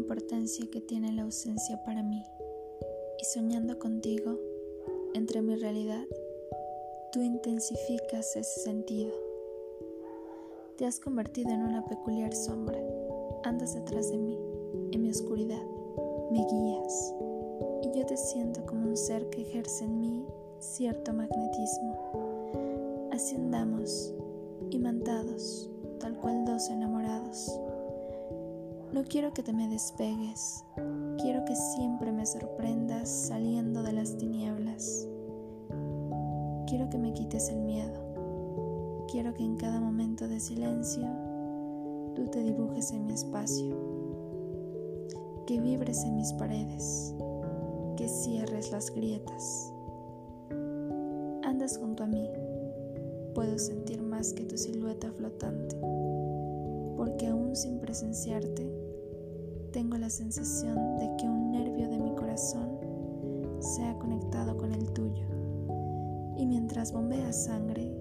importancia que tiene la ausencia para mí. Y soñando contigo, entre mi realidad, tú intensificas ese sentido. Te has convertido en una peculiar sombra. Andas detrás de mí, en mi oscuridad, me guías. Y yo te siento como un ser que ejerce en mí cierto magnetismo. Así andamos, imantados, tal cual dos enamorados. No quiero que te me despegues, quiero que siempre me sorprendas saliendo de las tinieblas. Quiero que me quites el miedo, quiero que en cada momento de silencio tú te dibujes en mi espacio, que vibres en mis paredes, que cierres las grietas. Andas junto a mí. Puedo sentir más que tu silueta flotante, porque aún sin presenciarte, tengo la sensación de que un nervio de mi corazón se ha conectado con el tuyo, y mientras bombeas sangre,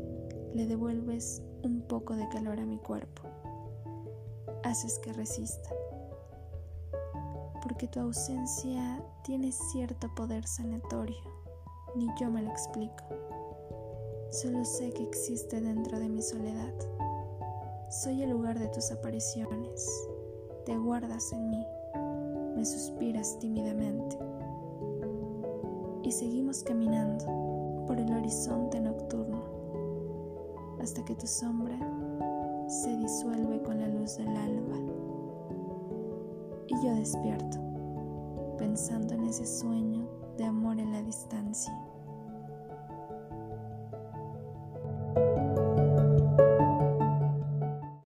le devuelves un poco de calor a mi cuerpo. Haces que resista, porque tu ausencia tiene cierto poder sanatorio, ni yo me lo explico. Solo sé que existe dentro de mi soledad. Soy el lugar de tus apariciones. Te guardas en mí. Me suspiras tímidamente. Y seguimos caminando por el horizonte nocturno hasta que tu sombra se disuelve con la luz del alba. Y yo despierto pensando en ese sueño de amor en la distancia.